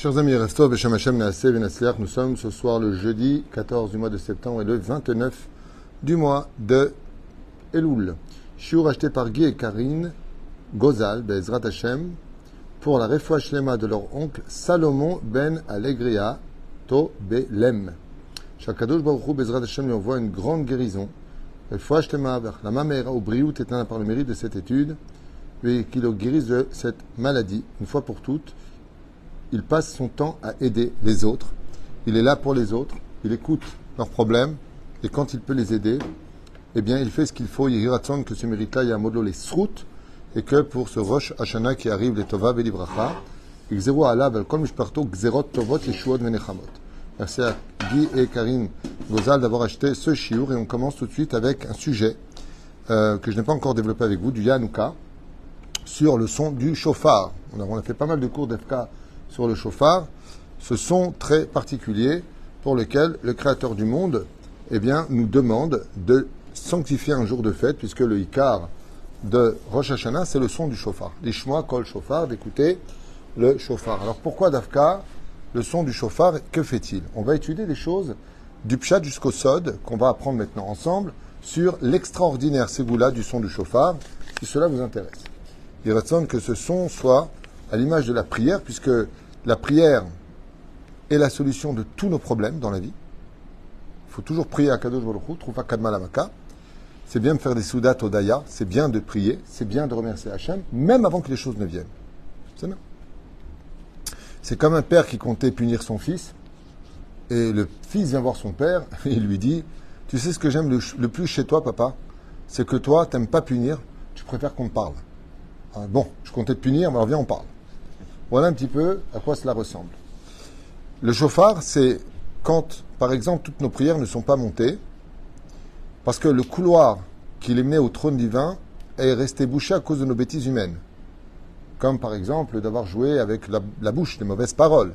Chers amis, Resto, Beshem Hashem, nous sommes ce soir le jeudi 14 du mois de septembre et le 29 du mois de Elul. Shiur acheté par Guy et Karine Gozal, Bezrat Hashem, pour la refouach Shlema de leur oncle Salomon Ben Allegria To Belem. Shakadosh Baruch Hu, Bezrat Hashem lui envoie une grande guérison. Refouach Shlema, la mamera au briout éteint par le mérite de cette étude, et qu'il le guérisse de cette maladie, une fois pour toutes il passe son temps à aider les autres. Il est là pour les autres. Il écoute leurs problèmes. Et quand il peut les aider, eh bien, il fait ce qu'il faut. Il attend que ce mérite-là, il y a un modèle les srout. Et que pour ce Rosh Hashanah qui arrive, les Tova Velibracha, Xero Mishparto, Xerot Tovot. Merci à Guy et Karine Gozal d'avoir acheté ce chiour. Et on commence tout de suite avec un sujet euh, que je n'ai pas encore développé avec vous, du Yanouka, sur le son du chauffard. On a, fait pas mal de cours d'FK sur le chauffard, ce son très particulier pour lequel le Créateur du monde eh bien, nous demande de sanctifier un jour de fête, puisque le Icar de Rosh Hashanah, c'est le son du chauffard. L'Ishmoa kol chauffard, d'écouter le chauffard. Alors pourquoi Dafka, le son du chauffard, que fait-il? On va étudier des choses du pshat jusqu'au sod, qu'on va apprendre maintenant ensemble, sur l'extraordinaire ségoula du son du chauffard, si cela vous intéresse. Il reste que ce son soit à l'image de la prière, puisque la prière est la solution de tous nos problèmes dans la vie. Il faut toujours prier à Kadosh Baruch trouve Kadmalamaka. C'est bien de faire des soudat au Daya, c'est bien de prier, c'est bien de remercier Hachem, même avant que les choses ne viennent. C'est bien. C'est comme un père qui comptait punir son fils, et le fils vient voir son père, et il lui dit Tu sais ce que j'aime le, plus chez toi, papa? C'est que toi, tu n'aimes pas punir, tu préfères qu'on te parle. Ah, bon, je comptais te punir, mais alors viens, on parle. Voilà un petit peu à quoi cela ressemble. Le chauffard, c'est quand, par exemple, toutes nos prières ne sont pas montées, parce que le couloir qui les menait au trône divin est resté bouché à cause de nos bêtises humaines. Comme par exemple d'avoir joué avec la, bouche, des mauvaises paroles.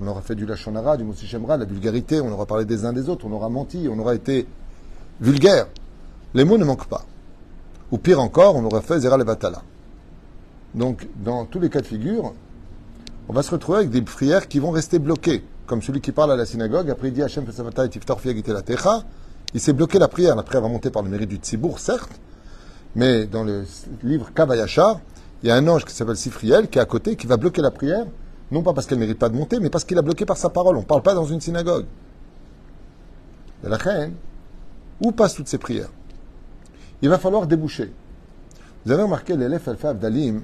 On aura fait du lachonara, du moussichemra, de la vulgarité, on aura parlé des uns des autres, on aura menti, on aura été vulgaire. Les mots ne manquent pas. Ou pire encore, on aura fait zera levatala. Donc, dans tous les cas de figure, on va se retrouver avec des prières qui vont rester bloquées. Comme celui qui parle à la synagogue, après il dit Hachem la techa, il s'est bloqué la prière. La prière va monter par le mérite du tzibour, certes, mais dans le livre Kavayachar, il y a un ange qui s'appelle Sifriel qui est à côté, qui va bloquer la prière, non pas parce qu'elle ne mérite pas de monter, mais parce qu'il a bloqué par sa parole. On ne parle pas dans une synagogue. Et la reine, où passent toutes ces prières? Il va falloir déboucher. Vous avez remarqué l'élève Alpha Abdalim,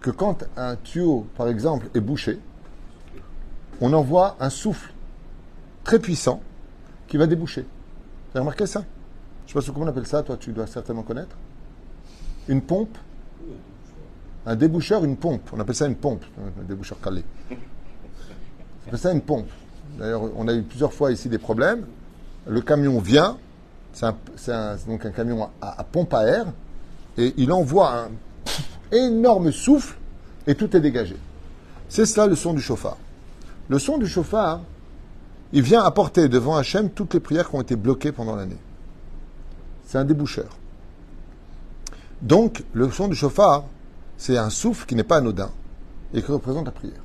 que quand un tuyau, par exemple, est bouché, on envoie un souffle très puissant qui va déboucher. Vous avez remarqué ça? Je ne sais pas comment on appelle ça, toi tu dois certainement connaître. Une pompe Un déboucheur, une pompe. On appelle ça une pompe, un déboucheur calé. On appelle ça une pompe. D'ailleurs, on a eu plusieurs fois ici des problèmes. Le camion vient, c'est donc un camion à pompe à air, et il envoie un énorme souffle et tout est dégagé. C'est cela le son du chauffard. Le son du chauffard, il vient apporter devant Hachem toutes les prières qui ont été bloquées pendant l'année. C'est un déboucheur. Donc, le son du chauffard, c'est un souffle qui n'est pas anodin et qui représente la prière.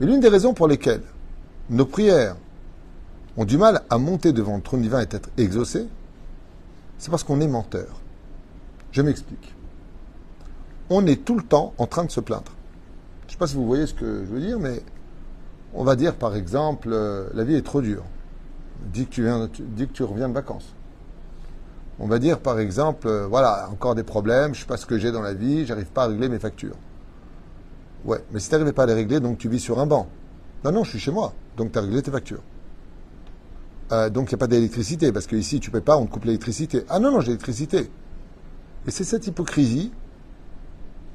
Mais l'une des raisons pour lesquelles nos prières ont du mal à monter devant le trône divin et être exaucées, c'est parce qu'on est menteur. Je m'explique on est tout le temps en train de se plaindre. Je ne sais pas si vous voyez ce que je veux dire, mais on va dire par exemple, euh, la vie est trop dure. Dis que tu, viens, reviens de vacances. On va dire par exemple, euh, voilà, encore des problèmes, je ne sais pas ce que j'ai dans la vie, j'arrive pas à régler mes factures. Ouais, mais si tu n'arrives pas à les régler, donc tu vis sur un banc. Non, non, je suis chez moi, donc tu as réglé tes factures. Euh, donc il n'y a pas d'électricité, parce qu'ici tu ne payes pas, on te coupe l'électricité. Ah non, non, j'ai l'électricité. Et c'est cette hypocrisie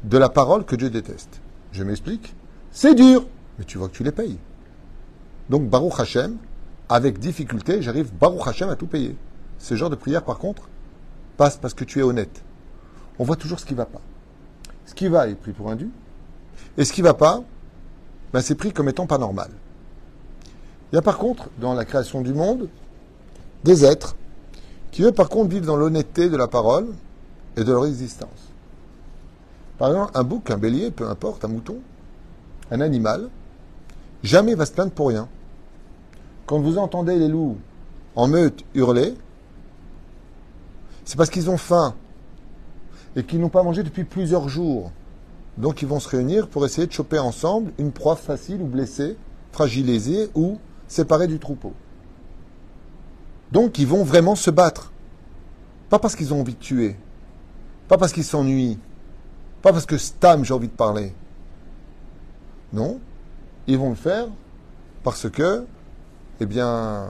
de la parole que Dieu déteste. Je m'explique. C'est dur, mais tu vois que tu les payes. Donc Baruch Hashem, avec difficulté, j'arrive Baruch Hashem à tout payer. Ce genre de prière, par contre, passe parce que tu es honnête. On voit toujours ce qui ne va pas. Ce qui va est pris pour un dû, et ce qui ne va pas, ben, c'est pris comme étant pas normal. Il y a par contre, dans la création du monde, des êtres qui, eux, par contre, vivent dans l'honnêteté de la parole et de leur existence. Par exemple, un bouc, un bélier, peu importe, un mouton, un animal, jamais va se plaindre pour rien. Quand vous entendez les loups en meute hurler, c'est parce qu'ils ont faim et qu'ils n'ont pas mangé depuis plusieurs jours. Donc ils vont se réunir pour essayer de choper ensemble une proie facile ou blessée, fragilisée ou séparée du troupeau. Donc ils vont vraiment se battre. Pas parce qu'ils ont envie de tuer, pas parce qu'ils s'ennuient, pas parce que Stam j'ai envie de parler. Non, ils vont le faire parce que, eh bien,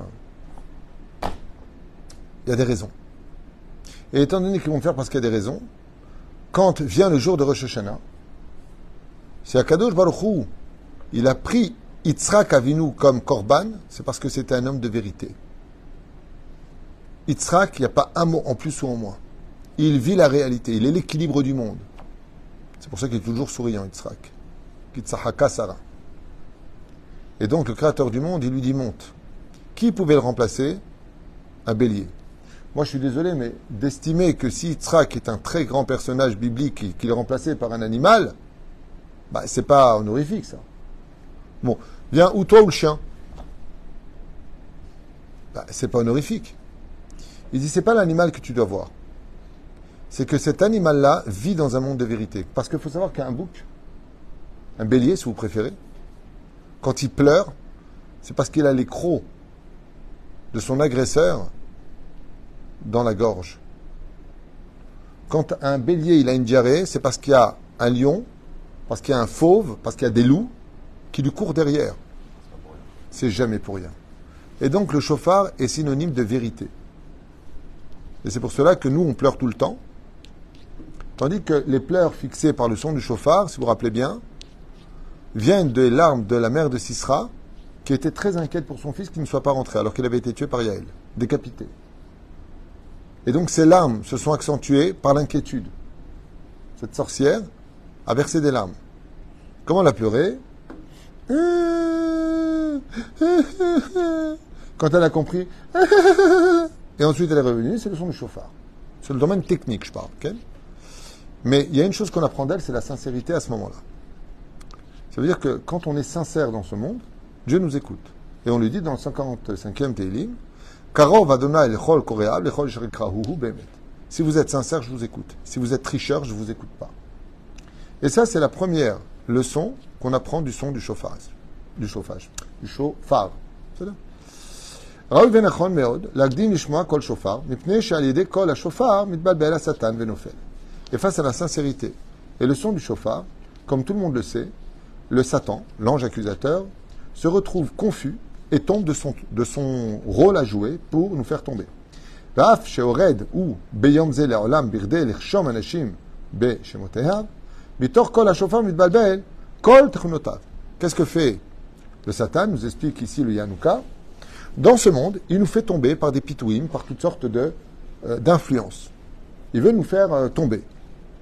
il y a des raisons. Et étant donné qu'ils vont le faire parce qu'il y a des raisons, quand vient le jour de Rosh Hashanah, si Akadosh Baruch il a pris Yitzhak Avinu comme Korban, c'est parce que c'était un homme de vérité. Yitzhak, il n'y a pas un mot en plus ou en moins. Il vit la réalité, il est l'équilibre du monde. C'est pour ça qu'il est toujours souriant, Yitzhak. Sarah. Et donc le créateur du monde, il lui dit monte. Qui pouvait le remplacer? Un bélier. Moi je suis désolé, mais d'estimer que si Yitzhak est un très grand personnage biblique qu'il est remplacé par un animal, bah, c'est pas honorifique, ça. Bon, viens, ou toi ou le chien bah, C'est pas honorifique. Il dit, c'est pas l'animal que tu dois voir. C'est que cet animal-là vit dans un monde de vérité. Parce qu'il faut savoir qu'un bouc, un bélier, si vous préférez, quand il pleure, c'est parce qu'il a les crocs de son agresseur dans la gorge. Quand un bélier il a une diarrhée, c'est parce qu'il y a un lion parce qu'il y a un fauve, parce qu'il y a des loups qui lui courent derrière. C'est jamais pour rien. Et donc le chauffard est synonyme de vérité. Et c'est pour cela que nous, on pleure tout le temps. Tandis que les pleurs fixés par le son du chauffard, si vous vous rappelez bien, viennent des larmes de la mère de Sisra, qui était très inquiète pour son fils qui ne soit pas rentré, alors qu'il avait été tué par Yaël, décapité. Et donc ces larmes se sont accentuées par l'inquiétude. Cette sorcière, a versé des larmes. Comment elle a pleuré Quand elle a compris, et ensuite elle est revenue, c'est le son du chauffard. C'est le domaine technique, je parle. Mais il y a une chose qu'on apprend d'elle, c'est la sincérité à ce moment-là. Ça veut dire que quand on est sincère dans ce monde, Dieu nous écoute. Et on lui dit dans le 55e Télim, Si vous êtes sincère, je vous écoute. Si vous êtes tricheur, je ne vous écoute pas. Et ça, c'est la première leçon qu'on apprend du son du chauffage. Du chauffage. Du chauffard. C'est là. Et face à la sincérité et le son du chauffard, comme tout le monde le sait, le Satan, l'ange accusateur, se retrouve confus et tombe de son, de son rôle à jouer pour nous faire tomber. ou Qu'est-ce que fait le Satan Nous explique ici le Yanouka. Dans ce monde, il nous fait tomber par des pitouim, par toutes sortes euh, d'influences. Il veut nous faire euh, tomber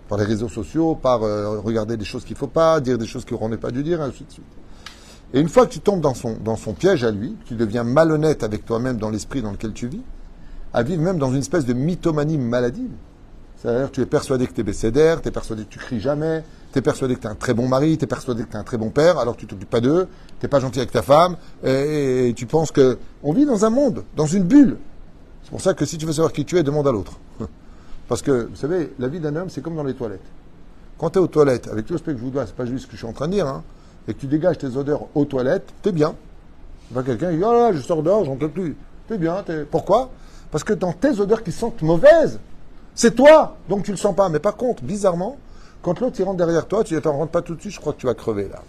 par les réseaux sociaux, par euh, regarder des choses qu'il ne faut pas, dire des choses qu'on n'aurait pas dû dire, ainsi de suite. Et une fois que tu tombes dans son, dans son piège à lui, tu deviens malhonnête avec toi-même dans l'esprit dans lequel tu vis, à vivre même dans une espèce de mythomanie maladive, c'est-à-dire tu es persuadé que tu es bécédère, tu es persuadé que tu cries jamais, tu es persuadé que tu es un très bon mari, tu es persuadé que tu es un très bon père, alors tu t'occupes pas d'eux, tu pas gentil avec ta femme, et, tu penses que on vit dans un monde, dans une bulle. C'est pour ça que si tu veux savoir qui tu es, demande à l'autre. Parce que, vous savez, la vie d'un homme, c'est comme dans les toilettes. Quand tu es aux toilettes, avec tout le respect que je vous dois, c'est pas juste ce que je suis en train de dire, hein, et que tu dégages tes odeurs aux toilettes, t'es bien. Pas quelqu'un qui dit, oh là, je sors dehors, j'en peux plus. T'es bien, Pourquoi? Parce que dans tes odeurs qui sentent mauvaises, c'est toi, donc tu le sens pas. Mais par contre, bizarrement, quand l'autre il rentre derrière toi, tu ne rentre pas tout de suite, je crois que tu vas crever là.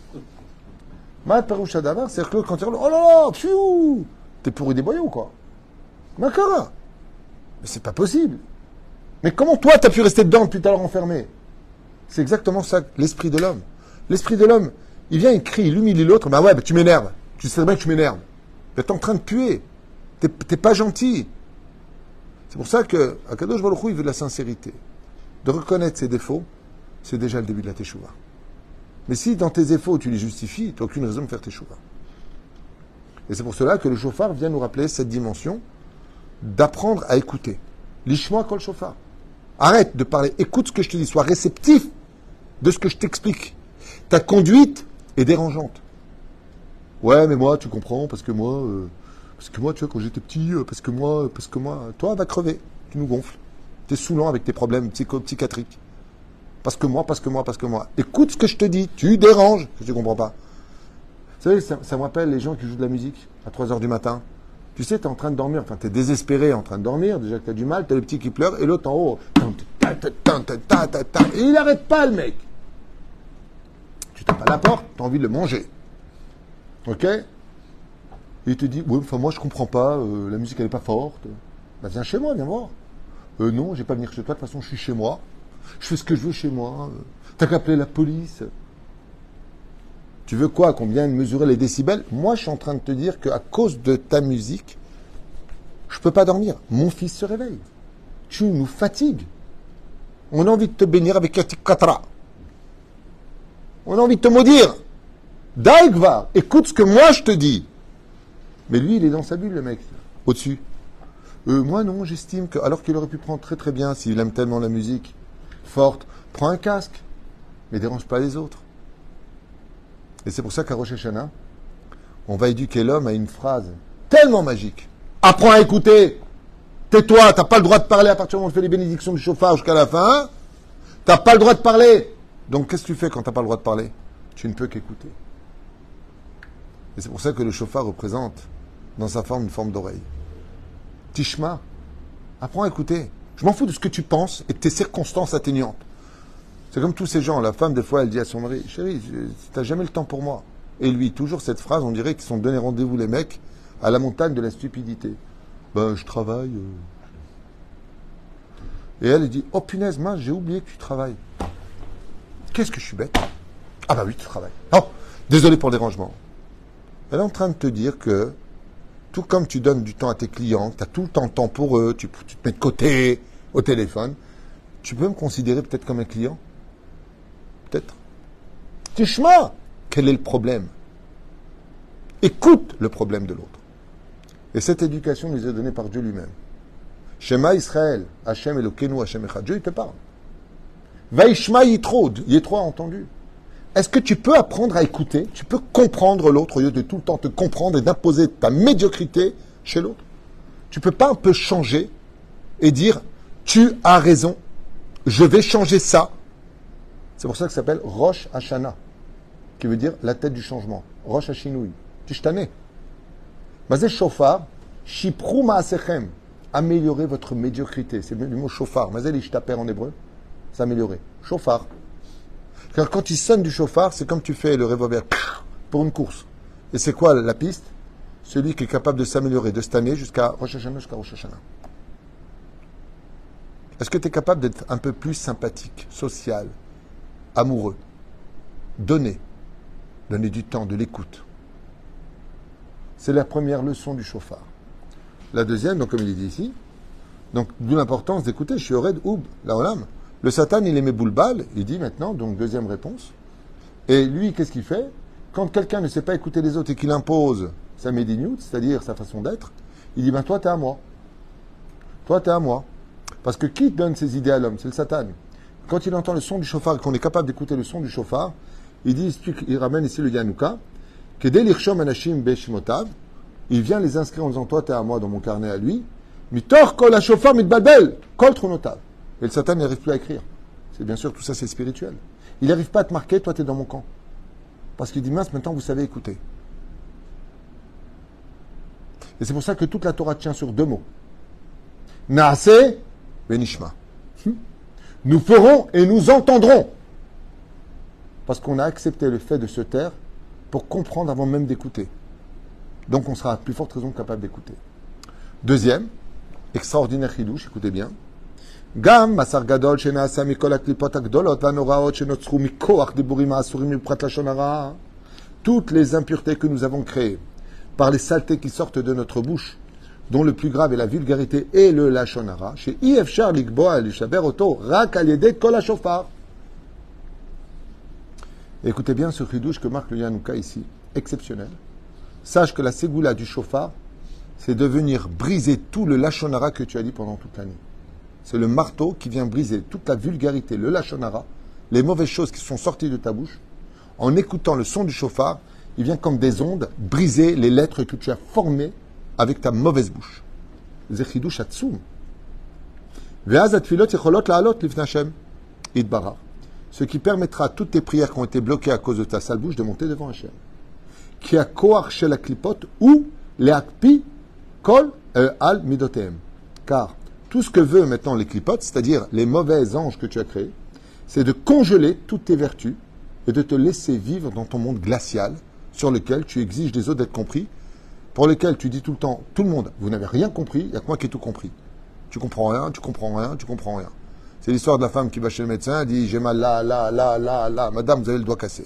Mat d'abord, c'est que quand il rentre, oh là là, pfiou T'es pourri des boyaux, quoi. Makara. Mais c'est pas possible. Mais comment toi, t'as pu rester dedans depuis tout à l'heure enfermé? C'est exactement ça, l'esprit de l'homme. L'esprit de l'homme, il vient, il crie, il humilie l'autre, bah ouais, bah tu m'énerves. Tu sais bien que tu m'énerves. Mais t'es en train de puer. T'es pas gentil. C'est pour ça que Akadosh Baruch il veut de la sincérité. De reconnaître ses défauts, c'est déjà le début de la teshuva. Mais si dans tes défauts tu les justifies, tu n'as aucune raison de faire teshuva. Et c'est pour cela que le chauffard vient nous rappeler cette dimension d'apprendre à écouter. Lishma kol chauffard. Arrête de parler, écoute ce que je te dis, sois réceptif de ce que je t'explique. Ta conduite et dérangeante. Ouais, mais moi, tu comprends, parce que moi, euh, parce que moi, tu vois, quand j'étais petit, euh, parce que moi, parce que moi, toi, va crever, tu nous gonfles. Tu es saoulant avec tes problèmes psychiatriques. Parce que moi, parce que moi, parce que moi. Écoute ce que je te dis, tu déranges, que tu comprends pas. Vous savez, ça, ça me rappelle les gens qui jouent de la musique à 3 heures du matin. Tu sais, tu es en train de dormir, enfin, tu es désespéré en train de dormir, déjà que tu as du mal, tu as le petit qui pleure, et l'autre en haut, et il n'arrête pas, le mec. Tu tapes à la porte, tu as envie de le manger. Ok? Il te dit, oui, enfin, moi, je comprends pas, euh, la musique, elle n'est pas forte. Bah, viens chez moi, viens voir. Euh, non, je vais pas venir chez toi, de toute façon, je suis chez moi. Je fais ce que je veux chez moi. T'as qu'à appeler la police. Tu veux quoi Qu'on vienne mesurer les décibels? Moi, je suis en train de te dire qu'à cause de ta musique, je ne peux pas dormir. Mon fils se réveille. Tu nous fatigues. On a envie de te bénir avec Katra. On a envie de te maudire. Daigva, écoute ce que moi je te dis. Mais lui, il est dans sa bulle, le mec, au-dessus. Euh, moi, non, j'estime que, alors qu'il aurait pu prendre très très bien, s'il aime tellement la musique forte, prends un casque, mais dérange pas les autres. Et c'est pour ça qu'à Rosh on va éduquer l'homme à une phrase tellement magique. Apprends à écouter. Tais-toi, t'as pas le droit de parler à partir du moment où on fait les bénédictions du chauffard jusqu'à la fin. T'as pas le droit de parler. Donc qu'est-ce que tu fais quand t'as pas le droit de parler? Tu ne peux qu'écouter. Et c'est pour ça que le chauffard représente dans sa forme une forme d'oreille. Tishma, apprends à écouter. Je m'en fous de ce que tu penses et de tes circonstances atténuantes. C'est comme tous ces gens. La femme, des fois, elle dit à son mari Chérie, t'as jamais le temps pour moi. Et lui, toujours cette phrase, on dirait qu'ils sont donnés rendez-vous, les mecs, à la montagne de la stupidité. Ben, je travaille. Euh. Et elle, dit Oh punaise, mince, j'ai oublié que tu travailles. Qu'est-ce que je suis bête Ah, bah oui, tu travailles. Oh, désolé pour le dérangement. Elle est en train de te dire que, tout comme tu donnes du temps à tes clients, tu as tout le temps temps pour eux, tu te mets de côté au téléphone, tu peux me considérer peut-être comme un client? Peut-être. Tishma, quel est le problème? Écoute le problème de l'autre. Et cette éducation nous est donnée par Dieu lui-même. Shema Israël, Hachem Elokeinu, Hachem Echad. Dieu, il te parle. Vaishma Yitro, Yitro a entendu. Est-ce que tu peux apprendre à écouter? Tu peux comprendre l'autre au lieu de tout le temps te comprendre et d'imposer ta médiocrité chez l'autre? Tu peux pas un peu changer et dire tu as raison, je vais changer ça c'est pour ça que ça s'appelle Rosh Hashanah, qui veut dire la tête du changement. Rosh Hashinui. Tishtane. Mazé Shofar, Shiprou Maasechem. Améliorer votre médiocrité. C'est du mot shofar. Mazé l'ishtaper en hébreu. C'est améliorer. Shofar. Car quand il sonne du shofar, c'est comme tu fais le revolver pour une course. Et c'est quoi la piste? Celui qui est capable de s'améliorer de cette année jusqu'à Rosh Hashanah, jusqu'à Rosh Hashanah. Est-ce que tu es capable d'être un peu plus sympathique, social, amoureux. Donner. Donner du temps, de l'écoute. C'est la première leçon du chauffard. La deuxième, donc comme il dit ici, donc d'où l'importance d'écouter, je suis Ored Oub, la Olam. Le Satan, il aimait Boulbal, il dit maintenant, donc deuxième réponse. Et lui, qu'est-ce qu'il fait? Quand quelqu'un ne sait pas écouter les autres et qu'il impose sa médinoute, c'est-à-dire sa façon d'être, il dit, ben toi, t'es à moi. Toi, t'es à moi. Parce que qui donne ses idées à l'homme? C'est le Satan quand il entend le son du chauffard, qu'on est capable d'écouter le son du chauffard, il dit, il ramène ici le Yanouka, que dès anashim beshimotav, il vient les inscrire en disant, toi, t'es à moi dans mon carnet à lui, mitor kol chauffard mitbabel, kol tronotav. Et le Satan n'arrive plus à écrire. C'est bien sûr, tout ça, c'est spirituel. Il n'arrive pas à te marquer, toi, tu es dans mon camp. Parce qu'il dit, mince, maintenant, vous savez écouter. Et c'est pour ça que toute la Torah tient sur deux mots. Naase benishma. Nous ferons et nous entendrons. Parce qu'on a accepté le fait de se taire pour comprendre avant même d'écouter. Donc on sera à plus forte raison capable d'écouter. Deuxième, extraordinaire chidouche, écoutez bien. Shenaasa mikol aklipot agdolot, vanoraot, shenotzru mikoach, diburim asurim, prat lachonara. Toutes les impuretés que nous avons créées par les saletés qui sortent de notre bouche, dont le plus grave est la vulgarité et le lachonara, chez Ifshar Likboa Oto, Rak Kol Écoutez bien ce ridouche que marque le Yanouka ici, exceptionnel. Sache que la ségoula du chauffard, c'est de venir briser tout le lachonara que tu as dit pendant toute l'année. C'est le marteau qui vient briser toute la vulgarité, le lachonara, les mauvaises choses qui sont sorties de ta bouche, en écoutant le son du chauffard, il vient comme des ondes briser les lettres que tu as formées avec ta mauvaise bouche. Hashem. Idbarach. Ce qui permettra à toutes tes prières qui ont été bloquées à cause de ta sale bouche de monter devant Hashem. Qui a koach shel la klipot ou leakpi kol euh, al midotem. Car tout ce que veut maintenant les clipotes, c'est-à-dire les mauvais anges que tu as créés, c'est de congeler toutes tes vertus et de te laisser vivre dans ton monde glacial sur lequel tu exiges des autres d'être compris, pour lequel tu dis tout le temps, tout le monde, vous n'avez rien compris, il n'y a que moi qui ai tout compris. Tu comprends rien, tu comprends rien, tu comprends rien. C'est l'histoire de la femme qui va chez le médecin, elle dit j'ai mal là, là, là, là, là, madame, vous avez le doigt cassé.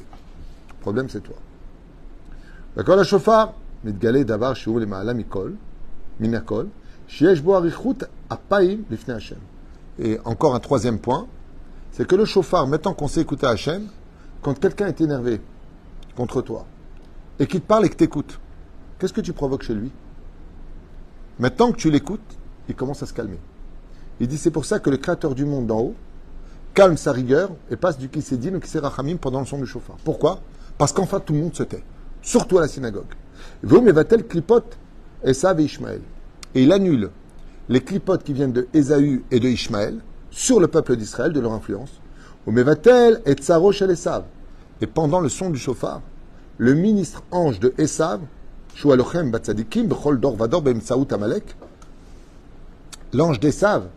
Le problème, c'est toi. D'accord, la chauffard, מתגלה דבר שהוא למעלה מכל, מן הכל, שיש בו אריכות אפיים לפני השם. Et encore un troisième point, c'est que le chauffard, maintenant qu'on sait écouter Hachem, quand quelqu'un est énervé contre toi, et qu'il te parle et que t'écoute, qu'est-ce que tu provoques chez lui? Maintenant que tu l'écoutes, il commence à se calmer. Il dit c'est pour ça que le créateur du monde d'en haut calme sa rigueur et passe du Kisédine au Kisérachamim pendant le son du chauffard. Pourquoi? Parce qu'enfin tout le monde se tait, surtout à la synagogue. Vous va-t-elle clipote Esav et Ishmaël. Et il annule les clipotes qui viennent de Ésaü et de Ishmaël sur le peuple d'Israël, de leur influence. Ou Mevatel et Tsaro shel Esav. Et pendant le son du chauffard, le ministre ange de Esav, L'ange d'Esav,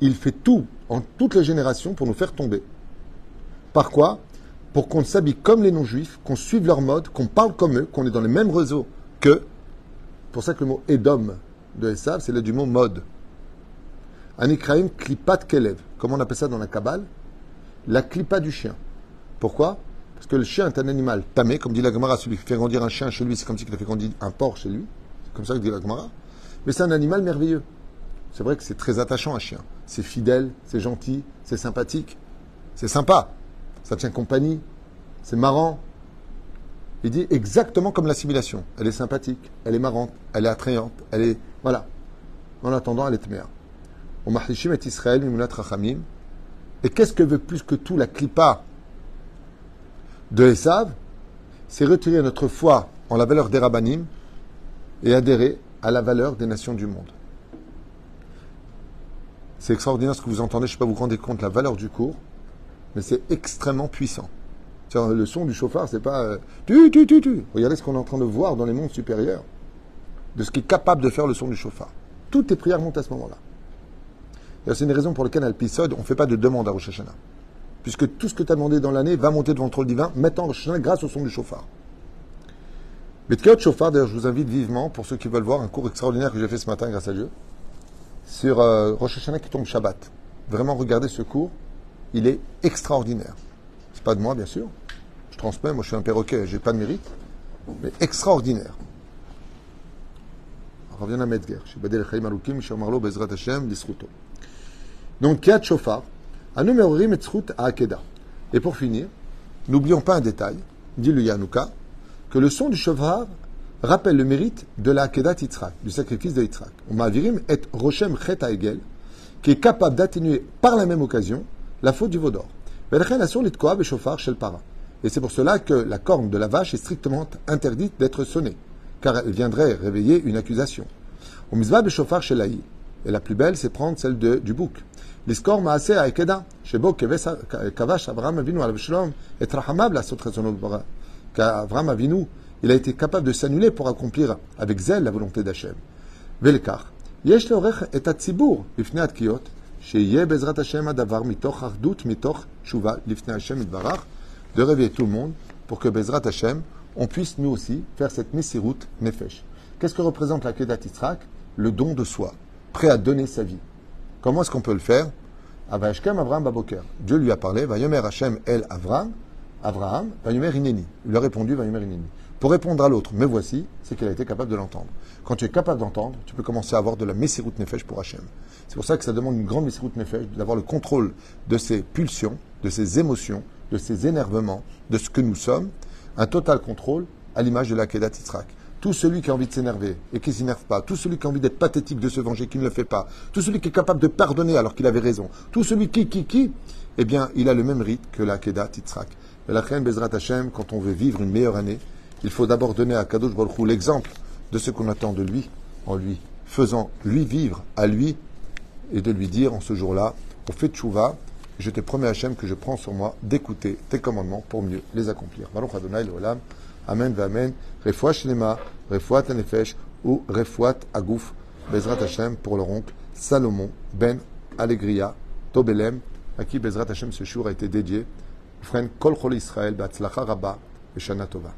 il fait tout en toutes les générations pour nous faire tomber. Par quoi? Pour qu'on s'habille comme les non-juifs, qu'on suive leur mode, qu'on parle comme eux, qu'on est dans les mêmes réseaux qu'eux. pour ça que le mot Edom de Esav, c'est le du mot mode. Anikraim klipat kelev. Comment on appelle ça dans la Kabbale? La clipa du chien. Pourquoi? Parce que le chien est un animal tamé, comme dit la Gemara, celui qui fait grandir un chien chez lui, c'est comme si il a fait grandir un porc chez lui. C'est comme ça que dit la Gemara. Mais c'est un animal merveilleux. C'est vrai que c'est très attachant un chien. C'est fidèle, c'est gentil, c'est sympathique, c'est sympa. Ça tient compagnie, c'est marrant. Il dit exactement comme l'assimilation. Elle est sympathique, elle est marrante, elle est attrayante, elle est. Voilà. En attendant, elle est mère. Et qu'est-ce que veut plus que tout la clipa de Esav C'est retirer notre foi en la valeur des rabbanim et adhérer à la valeur des nations du monde. C'est extraordinaire ce que vous entendez, je ne sais pas vous rendez compte la valeur du cours, mais c'est extrêmement puissant. Le son du chauffard, c'est pas euh, tu, tu, tu, tu. Regardez ce qu'on est en train de voir dans les mondes supérieurs, de ce qui est capable de faire le son du chauffard. Toutes tes prières montent à ce moment-là. C'est une raison pour laquelle à l'épisode, on ne fait pas de demande à Rosh Hashanah. Puisque tout ce que tu as demandé dans l'année va monter devant le trône divin, maintenant Hashanah grâce au son du chauffard. Mais de chauffard, d'ailleurs, je vous invite vivement, pour ceux qui veulent voir un cours extraordinaire que j'ai fait ce matin, grâce à Dieu, sur euh, Rosh Hashanah qui tombe Shabbat. Vraiment, regardez ce cours. Il est extraordinaire. C'est pas de moi, bien sûr. Je transmets. Moi, je suis un perroquet. J'ai pas de mérite. Mais extraordinaire. On revient à Hashem, Donc, Shofar. Et pour finir, n'oublions pas un détail, dit le Yanouka, que le son du shofar rappelle le mérite de la Kedat Yitzhak, du sacrifice de Yitzhak. M'avirim et Roshem Chet Egel, qui est capable d'atténuer par la même occasion la faute du vaudor. Et c'est pour cela que la corne de la vache est strictement interdite d'être sonnée, car elle viendrait réveiller une accusation. Et la plus belle, c'est prendre celle de, du bouc. L'iscor maase a ekeda, shebo kavash Abraham avinu al et rahamab la sotrezonot Qu'Abraham avinu il a été capable de s'annuler pour accomplir avec zèle la volonté d'Hachem. Velkar, yesh leorech et atzibur lifnei atkiyot, sheyeh bezrat Hashem adavar mitoch ardut mitoch shuva lifnei Hashem idvarach, de réveiller tout le monde pour que Bezrat Hashem, on puisse nous aussi faire cette messirut nefesh. Qu'est-ce que représente la Kedat Yitzhak? Le don de soi, prêt à donner sa vie. Comment est-ce qu'on peut le faire? Avraham Baboker. Dieu lui a parlé, Vayomer Hashem El Avram, Avraham, Vayomer Ineni. Il a répondu, Vayomer Ineni pour répondre à l'autre, mais voici, c'est qu'elle a été capable de l'entendre. Quand tu es capable d'entendre, tu peux commencer à avoir de la Messirut Nefesh pour Hachem. C'est pour ça que ça demande une grande Messirut Nefesh, d'avoir le contrôle de ses pulsions, de ses émotions, de ses énervements, de ce que nous sommes, un total contrôle à l'image de la Kedat Yitzhak. Tout celui qui a envie de s'énerver et qui ne s'énerve pas, tout celui qui a envie d'être pathétique, de se venger, qui ne le fait pas, tout celui qui est capable de pardonner alors qu'il avait raison, tout celui qui, qui, qui, eh bien, il a le même rite que la Kedat Yitzhak. Et la reine Bezrat Hashem, quand on veut vivre une meilleure année, il faut d'abord donner à Kadosh Baruch l'exemple de ce qu'on attend de lui, en lui, faisant lui vivre à lui, et de lui dire en ce jour-là, au fait de chouva, je te promets Hachem que je prends sur moi d'écouter tes commandements pour mieux les accomplir. Adonai. Amen Amen. Refouat Shlema, Refouat Anefesh ou Refouat Agouf, Bezrat Hashem pour leur oncle Salomon Ben Allegria Tobelem, à qui Bezrat Hashem ce jour a été dédié. Frère Kol Israël, Batzlacha Rabba, et Shana Tova.